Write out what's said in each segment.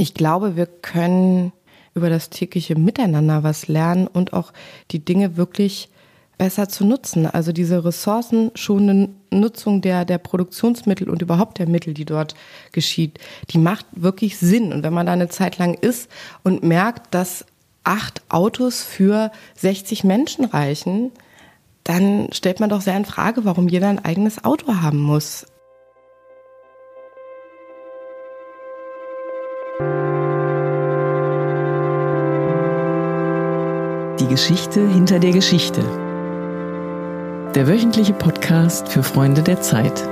Ich glaube, wir können über das tägliche Miteinander was lernen und auch die Dinge wirklich besser zu nutzen. Also diese ressourcenschonende Nutzung der, der Produktionsmittel und überhaupt der Mittel, die dort geschieht, die macht wirklich Sinn. Und wenn man da eine Zeit lang ist und merkt, dass acht Autos für 60 Menschen reichen, dann stellt man doch sehr in Frage, warum jeder ein eigenes Auto haben muss. Geschichte hinter der Geschichte. Der wöchentliche Podcast für Freunde der Zeit.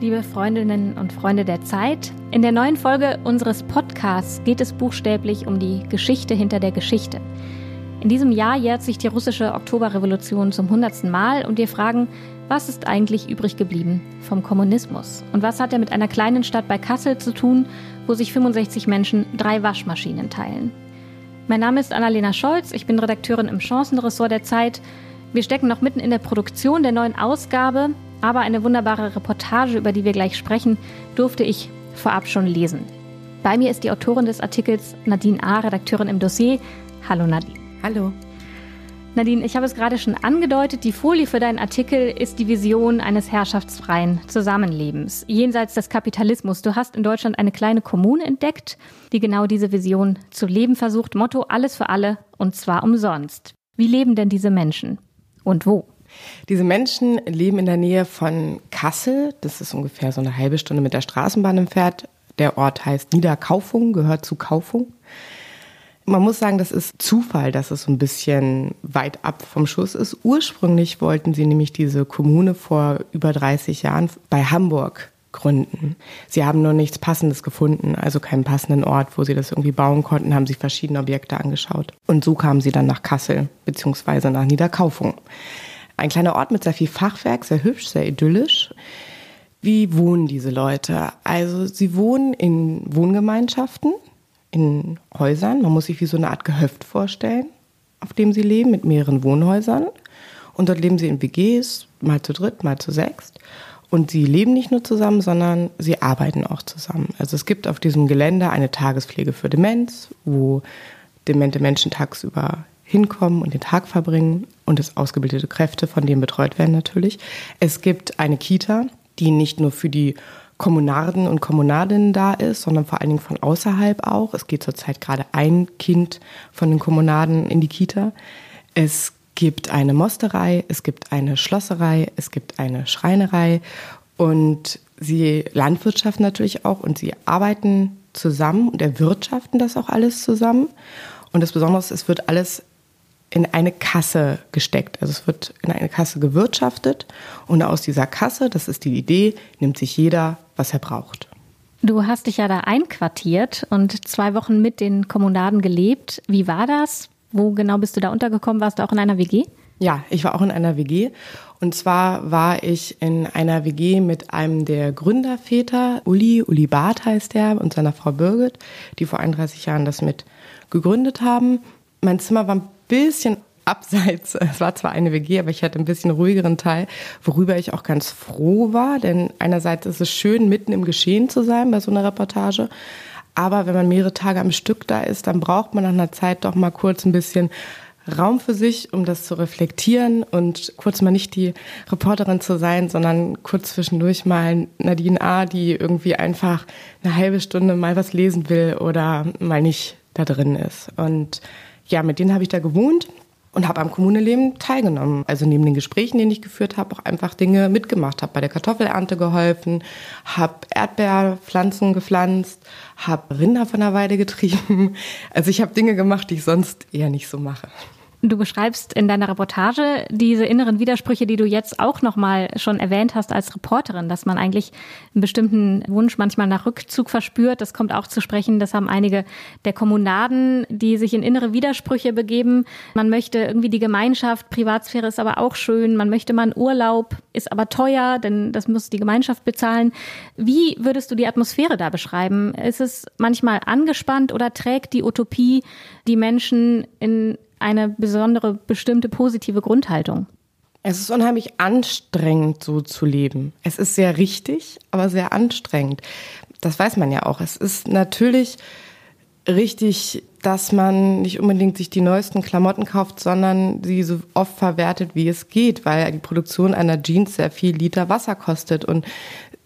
Liebe Freundinnen und Freunde der Zeit, in der neuen Folge unseres Podcasts geht es buchstäblich um die Geschichte hinter der Geschichte. In diesem Jahr jährt sich die russische Oktoberrevolution zum hundertsten Mal und wir fragen, was ist eigentlich übrig geblieben vom Kommunismus? Und was hat er mit einer kleinen Stadt bei Kassel zu tun, wo sich 65 Menschen drei Waschmaschinen teilen? Mein Name ist Annalena Scholz, ich bin Redakteurin im Chancenressort der Zeit. Wir stecken noch mitten in der Produktion der neuen Ausgabe, aber eine wunderbare Reportage, über die wir gleich sprechen, durfte ich vorab schon lesen. Bei mir ist die Autorin des Artikels Nadine A., Redakteurin im Dossier. Hallo Nadine. Hallo. Nadine, ich habe es gerade schon angedeutet, die Folie für deinen Artikel ist die Vision eines herrschaftsfreien Zusammenlebens, jenseits des Kapitalismus. Du hast in Deutschland eine kleine Kommune entdeckt, die genau diese Vision zu leben versucht. Motto alles für alle und zwar umsonst. Wie leben denn diese Menschen und wo? Diese Menschen leben in der Nähe von Kassel. Das ist ungefähr so eine halbe Stunde mit der Straßenbahn entfernt. Der Ort heißt Niederkaufung, gehört zu Kaufung. Man muss sagen, das ist Zufall, dass es so ein bisschen weit ab vom Schuss ist. Ursprünglich wollten sie nämlich diese Kommune vor über 30 Jahren bei Hamburg gründen. Sie haben nur nichts Passendes gefunden, also keinen passenden Ort, wo sie das irgendwie bauen konnten, haben sich verschiedene Objekte angeschaut. Und so kamen sie dann nach Kassel, beziehungsweise nach Niederkaufung. Ein kleiner Ort mit sehr viel Fachwerk, sehr hübsch, sehr idyllisch. Wie wohnen diese Leute? Also sie wohnen in Wohngemeinschaften, in Häusern. Man muss sich wie so eine Art Gehöft vorstellen, auf dem sie leben, mit mehreren Wohnhäusern. Und dort leben sie in WGs, mal zu dritt, mal zu sechst. Und sie leben nicht nur zusammen, sondern sie arbeiten auch zusammen. Also es gibt auf diesem Gelände eine Tagespflege für Demenz, wo demente Menschen tagsüber hinkommen und den Tag verbringen und es ausgebildete Kräfte, von denen betreut werden natürlich. Es gibt eine Kita, die nicht nur für die Kommunarden und Kommunadinnen da ist, sondern vor allen Dingen von außerhalb auch. Es geht zurzeit gerade ein Kind von den Kommunaden in die Kita. Es gibt eine Mosterei, es gibt eine Schlosserei, es gibt eine Schreinerei und sie landwirtschaften natürlich auch und sie arbeiten zusammen und erwirtschaften das auch alles zusammen. Und das Besondere ist, es wird alles in eine Kasse gesteckt. Also es wird in eine Kasse gewirtschaftet und aus dieser Kasse, das ist die Idee, nimmt sich jeder, was er braucht. Du hast dich ja da einquartiert und zwei Wochen mit den Kommunaden gelebt. Wie war das? Wo genau bist du da untergekommen? Warst du auch in einer WG? Ja, ich war auch in einer WG. Und zwar war ich in einer WG mit einem der Gründerväter, Uli, Uli Barth heißt der, und seiner Frau Birgit, die vor 31 Jahren das mit gegründet haben. Mein Zimmer war ein bisschen abseits. Es war zwar eine WG, aber ich hatte ein bisschen ruhigeren Teil, worüber ich auch ganz froh war, denn einerseits ist es schön, mitten im Geschehen zu sein bei so einer Reportage. Aber wenn man mehrere Tage am Stück da ist, dann braucht man nach einer Zeit doch mal kurz ein bisschen Raum für sich, um das zu reflektieren und kurz mal nicht die Reporterin zu sein, sondern kurz zwischendurch mal Nadine A., die irgendwie einfach eine halbe Stunde mal was lesen will oder mal nicht da drin ist. Und ja, mit denen habe ich da gewohnt und habe am Kommuneleben teilgenommen. Also neben den Gesprächen, die ich geführt habe, auch einfach Dinge mitgemacht. Habe bei der Kartoffelernte geholfen, habe Erdbeerpflanzen gepflanzt, habe Rinder von der Weide getrieben. Also ich habe Dinge gemacht, die ich sonst eher nicht so mache. Du beschreibst in deiner Reportage diese inneren Widersprüche, die du jetzt auch noch mal schon erwähnt hast als Reporterin, dass man eigentlich einen bestimmten Wunsch manchmal nach Rückzug verspürt. Das kommt auch zu sprechen. Das haben einige der Kommunaden, die sich in innere Widersprüche begeben. Man möchte irgendwie die Gemeinschaft, Privatsphäre ist aber auch schön. Man möchte mal einen Urlaub, ist aber teuer, denn das muss die Gemeinschaft bezahlen. Wie würdest du die Atmosphäre da beschreiben? Ist es manchmal angespannt oder trägt die Utopie die Menschen in eine besondere, bestimmte positive Grundhaltung? Es ist unheimlich anstrengend, so zu leben. Es ist sehr richtig, aber sehr anstrengend. Das weiß man ja auch. Es ist natürlich richtig, dass man nicht unbedingt sich die neuesten Klamotten kauft, sondern sie so oft verwertet, wie es geht, weil die Produktion einer Jeans sehr viel Liter Wasser kostet und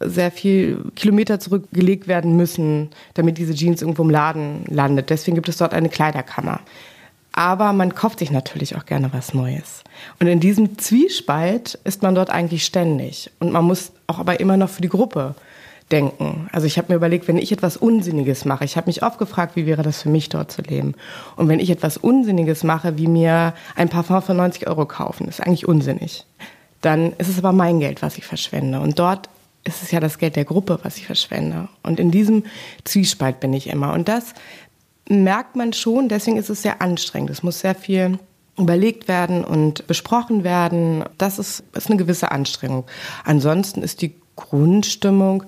sehr viel Kilometer zurückgelegt werden müssen, damit diese Jeans irgendwo im Laden landet. Deswegen gibt es dort eine Kleiderkammer. Aber man kauft sich natürlich auch gerne was Neues. Und in diesem Zwiespalt ist man dort eigentlich ständig. Und man muss auch aber immer noch für die Gruppe denken. Also ich habe mir überlegt, wenn ich etwas Unsinniges mache, ich habe mich oft gefragt, wie wäre das für mich dort zu leben. Und wenn ich etwas Unsinniges mache, wie mir ein Parfum für 90 Euro kaufen, ist eigentlich unsinnig. Dann ist es aber mein Geld, was ich verschwende. Und dort ist es ja das Geld der Gruppe, was ich verschwende. Und in diesem Zwiespalt bin ich immer. Und das merkt man schon, deswegen ist es sehr anstrengend. Es muss sehr viel überlegt werden und besprochen werden. Das ist, ist eine gewisse Anstrengung. Ansonsten ist die Grundstimmung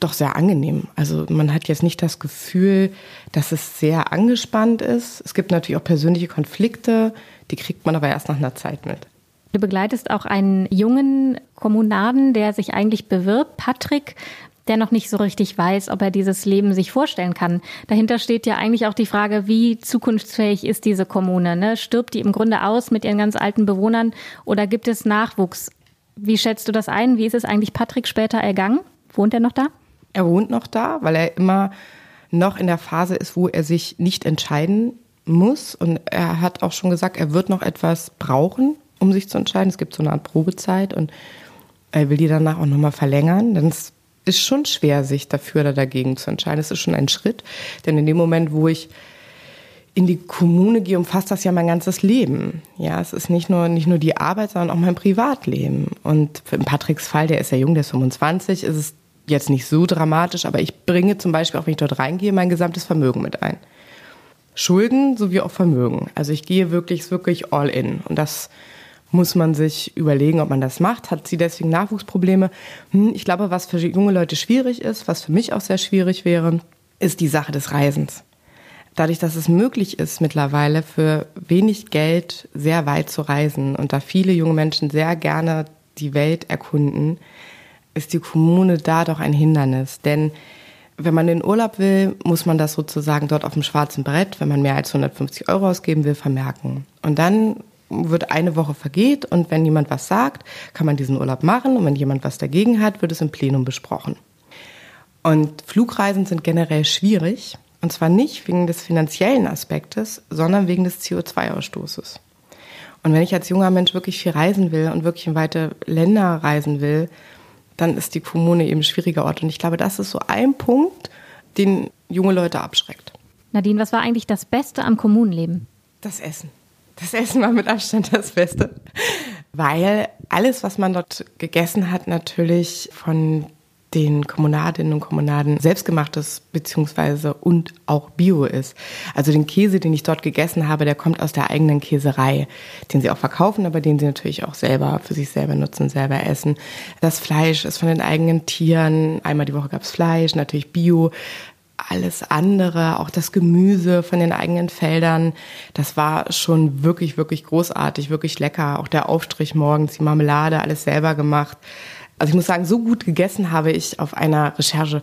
doch sehr angenehm. Also man hat jetzt nicht das Gefühl, dass es sehr angespannt ist. Es gibt natürlich auch persönliche Konflikte, die kriegt man aber erst nach einer Zeit mit. Du begleitest auch einen jungen Kommunaden, der sich eigentlich bewirbt, Patrick, der noch nicht so richtig weiß, ob er dieses Leben sich vorstellen kann. Dahinter steht ja eigentlich auch die Frage, wie zukunftsfähig ist diese Kommune? Ne? Stirbt die im Grunde aus mit ihren ganz alten Bewohnern oder gibt es Nachwuchs? Wie schätzt du das ein? Wie ist es eigentlich Patrick später ergangen? Wohnt er noch da? Er wohnt noch da, weil er immer noch in der Phase ist, wo er sich nicht entscheiden muss. Und er hat auch schon gesagt, er wird noch etwas brauchen, um sich zu entscheiden. Es gibt so eine Art Probezeit und er will die danach auch nochmal verlängern. Dann ist schon schwer, sich dafür oder dagegen zu entscheiden. Es ist schon ein Schritt, denn in dem Moment, wo ich in die Kommune gehe, umfasst das ja mein ganzes Leben. Ja, es ist nicht nur, nicht nur die Arbeit, sondern auch mein Privatleben. Und in Patricks Fall, der ist ja jung, der ist 25, ist es jetzt nicht so dramatisch, aber ich bringe zum Beispiel, auch wenn ich dort reingehe, mein gesamtes Vermögen mit ein. Schulden sowie auch Vermögen. Also ich gehe wirklich, wirklich all in. Und das muss man sich überlegen, ob man das macht. Hat sie deswegen Nachwuchsprobleme? Hm, ich glaube, was für junge Leute schwierig ist, was für mich auch sehr schwierig wäre, ist die Sache des Reisens. Dadurch, dass es möglich ist, mittlerweile für wenig Geld sehr weit zu reisen und da viele junge Menschen sehr gerne die Welt erkunden, ist die Kommune da doch ein Hindernis. Denn wenn man in Urlaub will, muss man das sozusagen dort auf dem schwarzen Brett, wenn man mehr als 150 Euro ausgeben will, vermerken. Und dann wird eine Woche vergeht und wenn jemand was sagt, kann man diesen Urlaub machen und wenn jemand was dagegen hat, wird es im Plenum besprochen. Und Flugreisen sind generell schwierig und zwar nicht wegen des finanziellen Aspektes, sondern wegen des CO2-Ausstoßes. Und wenn ich als junger Mensch wirklich viel reisen will und wirklich in weite Länder reisen will, dann ist die Kommune eben ein schwieriger Ort. Und ich glaube, das ist so ein Punkt, den junge Leute abschreckt. Nadine, was war eigentlich das Beste am Kommunenleben? Das Essen. Das Essen war mit Abstand das Beste, weil alles, was man dort gegessen hat, natürlich von den Kommunadinnen und Kommunaden selbstgemachtes beziehungsweise und auch Bio ist. Also den Käse, den ich dort gegessen habe, der kommt aus der eigenen Käserei, den sie auch verkaufen, aber den sie natürlich auch selber für sich selber nutzen, selber essen. Das Fleisch ist von den eigenen Tieren. Einmal die Woche gab es Fleisch, natürlich Bio alles andere, auch das Gemüse von den eigenen Feldern, das war schon wirklich, wirklich großartig, wirklich lecker. Auch der Aufstrich morgens, die Marmelade, alles selber gemacht. Also ich muss sagen, so gut gegessen habe ich auf einer Recherche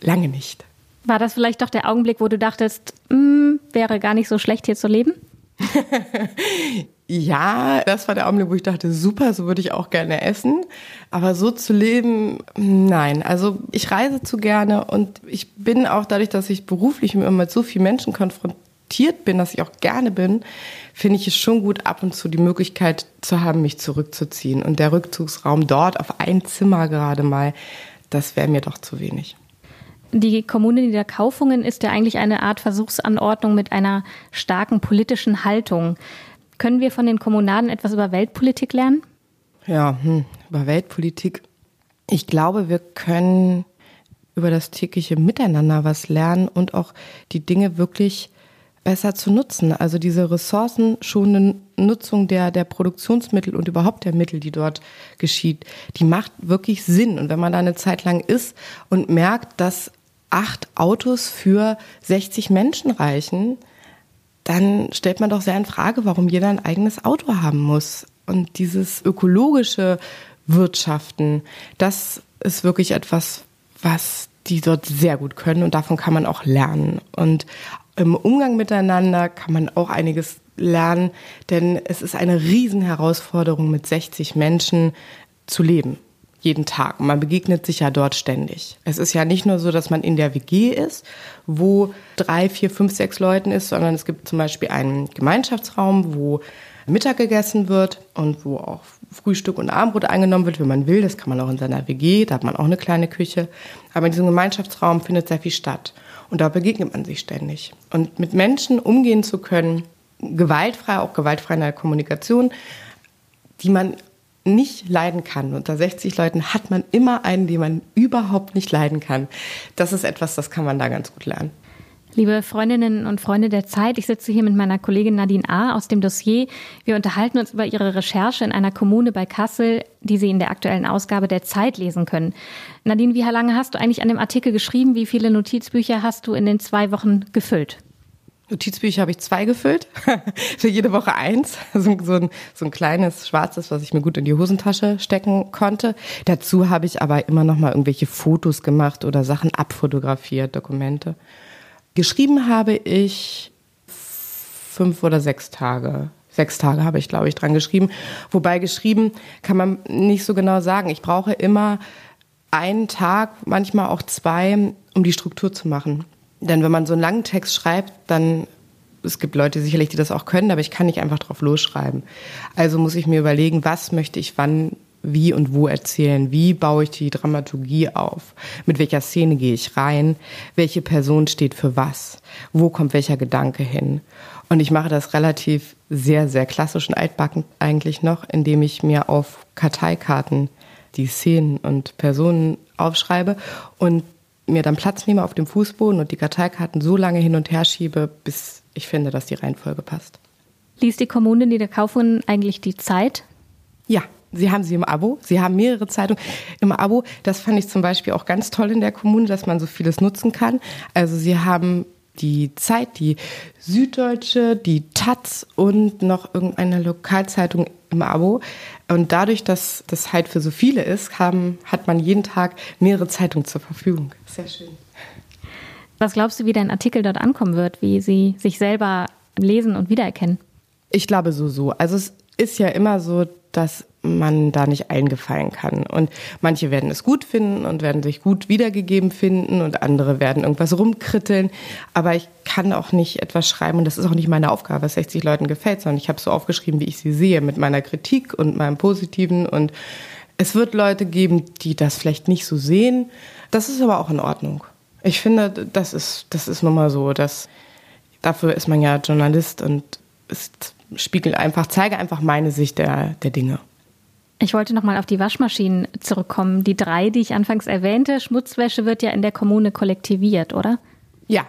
lange nicht. War das vielleicht doch der Augenblick, wo du dachtest, mm, wäre gar nicht so schlecht hier zu leben? ja, das war der Augenblick, wo ich dachte, super, so würde ich auch gerne essen. Aber so zu leben, nein. Also ich reise zu gerne und ich bin auch dadurch, dass ich beruflich immer mit so vielen Menschen konfrontiert bin, dass ich auch gerne bin, finde ich es schon gut, ab und zu die Möglichkeit zu haben, mich zurückzuziehen. Und der Rückzugsraum dort auf ein Zimmer gerade mal, das wäre mir doch zu wenig. Die Kommune Niederkaufungen ist ja eigentlich eine Art Versuchsanordnung mit einer starken politischen Haltung. Können wir von den Kommunaden etwas über Weltpolitik lernen? Ja, hm, über Weltpolitik. Ich glaube, wir können über das tägliche Miteinander was lernen und auch die Dinge wirklich besser zu nutzen. Also diese ressourcenschonende Nutzung der, der Produktionsmittel und überhaupt der Mittel, die dort geschieht, die macht wirklich Sinn. Und wenn man da eine Zeit lang ist und merkt, dass acht Autos für 60 Menschen reichen, dann stellt man doch sehr in Frage, warum jeder ein eigenes Auto haben muss. und dieses ökologische Wirtschaften, das ist wirklich etwas, was die dort sehr gut können und davon kann man auch lernen. Und im Umgang miteinander kann man auch einiges lernen, denn es ist eine Riesenherausforderung, mit 60 Menschen zu leben. Jeden Tag. Und man begegnet sich ja dort ständig. Es ist ja nicht nur so, dass man in der WG ist, wo drei, vier, fünf, sechs Leuten ist, sondern es gibt zum Beispiel einen Gemeinschaftsraum, wo Mittag gegessen wird und wo auch Frühstück und Abendbrot eingenommen wird, wenn man will. Das kann man auch in seiner WG, da hat man auch eine kleine Küche. Aber in diesem Gemeinschaftsraum findet sehr viel statt. Und da begegnet man sich ständig. Und mit Menschen umgehen zu können, gewaltfrei, auch gewaltfrei in der Kommunikation, die man nicht leiden kann. Unter 60 Leuten hat man immer einen, den man überhaupt nicht leiden kann. Das ist etwas, das kann man da ganz gut lernen. Liebe Freundinnen und Freunde der Zeit, ich sitze hier mit meiner Kollegin Nadine A. aus dem Dossier. Wir unterhalten uns über ihre Recherche in einer Kommune bei Kassel, die Sie in der aktuellen Ausgabe der Zeit lesen können. Nadine, wie lange hast du eigentlich an dem Artikel geschrieben? Wie viele Notizbücher hast du in den zwei Wochen gefüllt? Notizbücher habe ich zwei gefüllt, für jede Woche eins. So, so, ein, so ein kleines schwarzes, was ich mir gut in die Hosentasche stecken konnte. Dazu habe ich aber immer noch mal irgendwelche Fotos gemacht oder Sachen abfotografiert, Dokumente. Geschrieben habe ich fünf oder sechs Tage. Sechs Tage habe ich, glaube ich, dran geschrieben. Wobei geschrieben kann man nicht so genau sagen. Ich brauche immer einen Tag, manchmal auch zwei, um die Struktur zu machen. Denn wenn man so einen langen Text schreibt, dann es gibt Leute sicherlich, die das auch können, aber ich kann nicht einfach drauf losschreiben. Also muss ich mir überlegen, was möchte ich wann, wie und wo erzählen? Wie baue ich die Dramaturgie auf? Mit welcher Szene gehe ich rein? Welche Person steht für was? Wo kommt welcher Gedanke hin? Und ich mache das relativ sehr, sehr klassisch und altbacken eigentlich noch, indem ich mir auf Karteikarten die Szenen und Personen aufschreibe und mir dann Platz nehme auf dem Fußboden und die Karteikarten so lange hin und her schiebe, bis ich finde, dass die Reihenfolge passt. Liest die Kommune Niederkaufungen eigentlich die Zeit? Ja, Sie haben sie im Abo. Sie haben mehrere Zeitungen im Abo. Das fand ich zum Beispiel auch ganz toll in der Kommune, dass man so vieles nutzen kann. Also Sie haben die Zeit, die Süddeutsche, die Taz und noch irgendeine Lokalzeitung im Abo. Und dadurch, dass das halt für so viele ist, haben, hat man jeden Tag mehrere Zeitungen zur Verfügung. Sehr schön. Was glaubst du, wie dein Artikel dort ankommen wird, wie sie sich selber lesen und wiedererkennen? Ich glaube so, so. Also es ist ja immer so, dass man da nicht eingefallen kann. Und manche werden es gut finden und werden sich gut wiedergegeben finden und andere werden irgendwas rumkritteln. Aber ich kann auch nicht etwas schreiben und das ist auch nicht meine Aufgabe, was 60 Leuten gefällt, sondern ich habe so aufgeschrieben, wie ich sie sehe, mit meiner Kritik und meinem Positiven. Und es wird Leute geben, die das vielleicht nicht so sehen. Das ist aber auch in Ordnung. Ich finde, das ist, das ist nun mal so, dass dafür ist man ja Journalist und ist spiegel einfach, zeige einfach meine Sicht der, der Dinge. Ich wollte noch mal auf die Waschmaschinen zurückkommen. Die drei, die ich anfangs erwähnte, Schmutzwäsche wird ja in der Kommune kollektiviert, oder? Ja,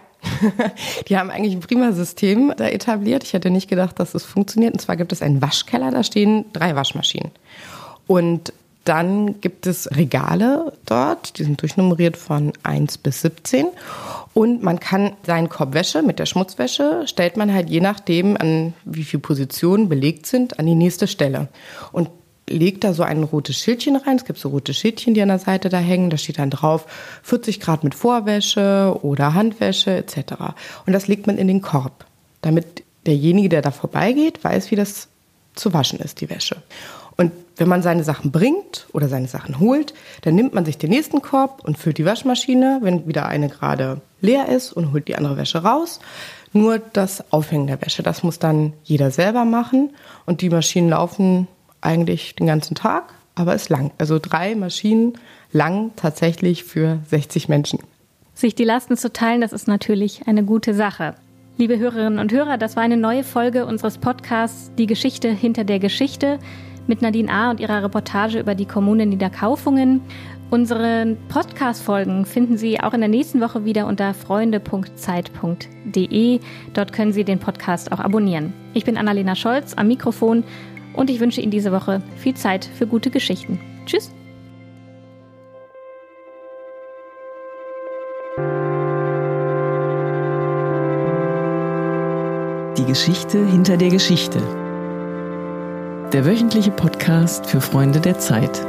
die haben eigentlich ein prima System da etabliert. Ich hätte nicht gedacht, dass es funktioniert. Und zwar gibt es einen Waschkeller, da stehen drei Waschmaschinen. Und dann gibt es Regale dort, die sind durchnummeriert von 1 bis 17. Und man kann seinen Korb Wäsche mit der Schmutzwäsche, stellt man halt je nachdem, an wie viele Positionen belegt sind, an die nächste Stelle. Und legt da so ein rotes Schildchen rein. Es gibt so rote Schildchen, die an der Seite da hängen. Da steht dann drauf 40 Grad mit Vorwäsche oder Handwäsche etc. Und das legt man in den Korb, damit derjenige, der da vorbeigeht, weiß, wie das zu waschen ist, die Wäsche. Und wenn man seine Sachen bringt oder seine Sachen holt, dann nimmt man sich den nächsten Korb und füllt die Waschmaschine, wenn wieder eine gerade leer ist und holt die andere Wäsche raus. Nur das Aufhängen der Wäsche, das muss dann jeder selber machen und die Maschinen laufen eigentlich den ganzen Tag, aber ist lang. Also drei Maschinen lang tatsächlich für 60 Menschen. Sich die Lasten zu teilen, das ist natürlich eine gute Sache. Liebe Hörerinnen und Hörer, das war eine neue Folge unseres Podcasts Die Geschichte hinter der Geschichte mit Nadine A. und ihrer Reportage über die Kommune Niederkaufungen. Unsere Podcast-Folgen finden Sie auch in der nächsten Woche wieder unter freunde.zeit.de. Dort können Sie den Podcast auch abonnieren. Ich bin Annalena Scholz am Mikrofon und ich wünsche Ihnen diese Woche viel Zeit für gute Geschichten. Tschüss! Die Geschichte hinter der Geschichte Der wöchentliche Podcast für Freunde der Zeit.